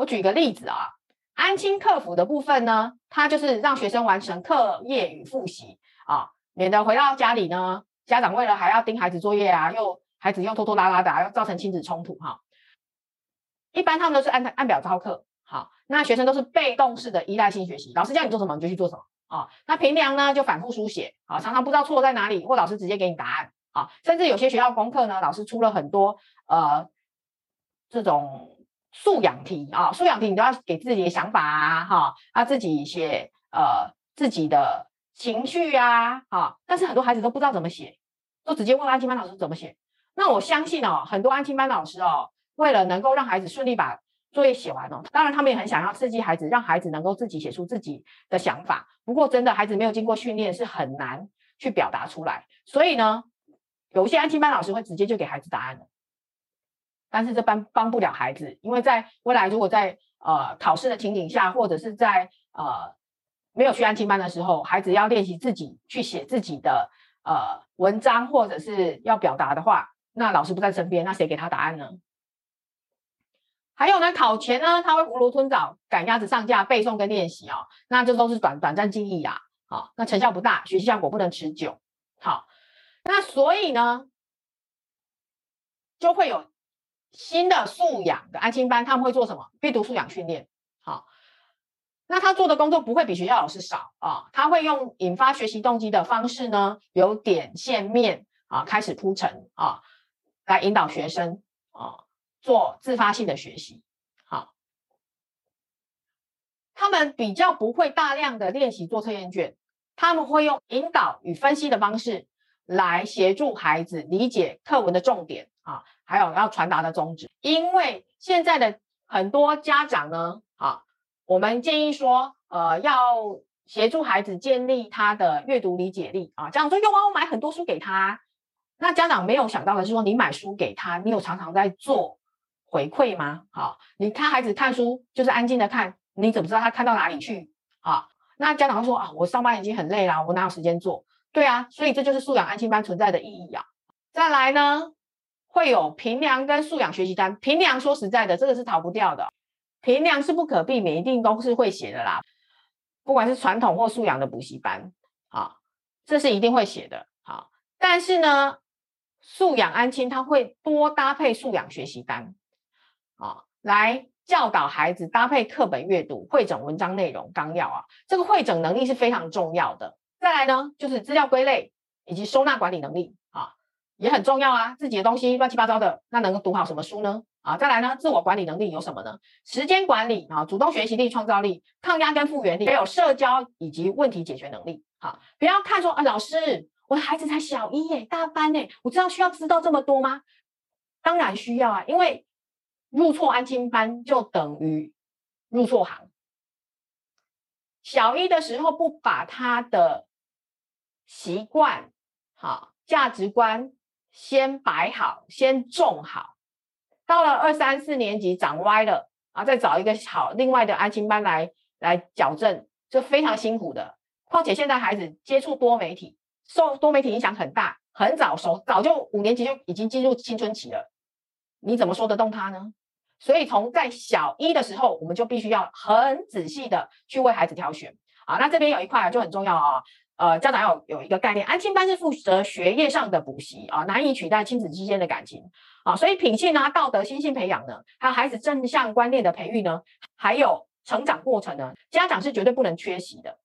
我举个例子啊，安心客服的部分呢，它就是让学生完成课业与复习啊，免得回到家里呢，家长为了还要盯孩子作业啊，又孩子又拖拖拉拉的，要造成亲子冲突哈。一般他们都是按按表操课，好，那学生都是被动式的依赖性学习，老师叫你做什么你就去做什么啊。那平量呢就反复书写啊，常常不知道错在哪里，或老师直接给你答案啊。甚至有些学校功课呢，老师出了很多呃这种素养题啊，素养题你都要给自己的想法啊，哈，要自己写呃自己的情绪啊，哈。但是很多孩子都不知道怎么写，都直接问安亲班老师怎么写。那我相信哦，很多安亲班老师哦。为了能够让孩子顺利把作业写完哦，当然他们也很想要刺激孩子，让孩子能够自己写出自己的想法。不过真的孩子没有经过训练是很难去表达出来，所以呢，有一些安亲班老师会直接就给孩子答案了。但是这帮帮不了孩子，因为在未来如果在呃考试的情景下，或者是在呃没有去安亲班的时候，孩子要练习自己去写自己的呃文章或者是要表达的话，那老师不在身边，那谁给他答案呢？还有呢，考前呢，他会囫囵吞枣赶鸭子上架背诵跟练习哦，那这都是短短暂记忆啊，好，那成效不大，学习效果不能持久。好，那所以呢，就会有新的素养的安心班，他们会做什么？阅读素养训练。好，那他做的工作不会比学校老师少啊，他会用引发学习动机的方式呢，由点线面啊开始铺陈啊，来引导学生啊。做自发性的学习，好，他们比较不会大量的练习做测验卷，他们会用引导与分析的方式来协助孩子理解课文的重点啊，还有要传达的宗旨。因为现在的很多家长呢，啊，我们建议说，呃，要协助孩子建立他的阅读理解力啊。家长说，用啊，我买很多书给他。那家长没有想到的是说，你买书给他，你有常常在做。回馈吗？好，你看孩子看书就是安静的看，你怎么知道他看到哪里去？好，那家长会说啊，我上班已经很累了，我哪有时间做？对啊，所以这就是素养安心班存在的意义啊。再来呢，会有评量跟素养学习单。评量说实在的，这个是逃不掉的，评量是不可避免，一定都是会写的啦。不管是传统或素养的补习班，啊，这是一定会写的。好，但是呢，素养安亲他会多搭配素养学习单。啊，来教导孩子搭配课本阅读、会整文章内容纲要啊，这个会整能力是非常重要的。再来呢，就是资料归类以及收纳管理能力啊，也很重要啊。自己的东西乱七八糟的，那能够读好什么书呢？啊，再来呢，自我管理能力有什么呢？时间管理啊，主动学习力、创造力、抗压跟复原力，还有社交以及问题解决能力。好，不要看说啊，老师，我的孩子才小一耶，大班呢，我知道需要知道这么多吗？当然需要啊，因为。入错安亲班就等于入错行。小一的时候不把他的习惯、好价值观先摆好、先种好，到了二三四年级长歪了啊，再找一个好另外的安亲班来来矫正，就非常辛苦的。况且现在孩子接触多媒体，受多媒体影响很大，很早熟，早就五年级就已经进入青春期了，你怎么说得动他呢？所以从在小一的时候，我们就必须要很仔细的去为孩子挑选啊。那这边有一块就很重要哦，呃，家长要有一个概念，安亲班是负责学业上的补习啊，难以取代亲子之间的感情啊。所以品性啊、道德、心性培养呢，还有孩子正向观念的培育呢，还有成长过程呢，家长是绝对不能缺席的。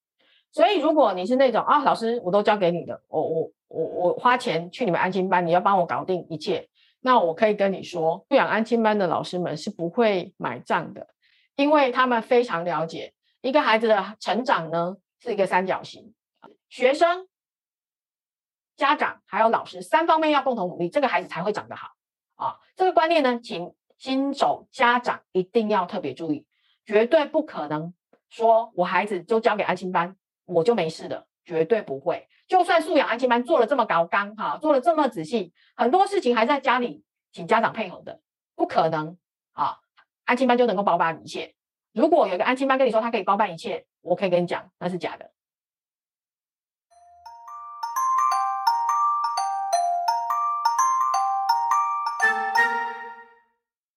所以如果你是那种啊，老师我都交给你的，我我我我花钱去你们安亲班，你要帮我搞定一切。那我可以跟你说，不养安亲班的老师们是不会买账的，因为他们非常了解一个孩子的成长呢是一个三角形，学生、家长还有老师三方面要共同努力，这个孩子才会长得好啊。这个观念呢，请新手家长一定要特别注意，绝对不可能说我孩子就交给安亲班，我就没事的，绝对不会。就算素养安亲班做了这么高纲哈，做了这么仔细，很多事情还在家里请家长配合的，不可能啊！安亲班就能够包办一切。如果有一个安亲班跟你说他可以包办一切，我可以跟你讲那是假的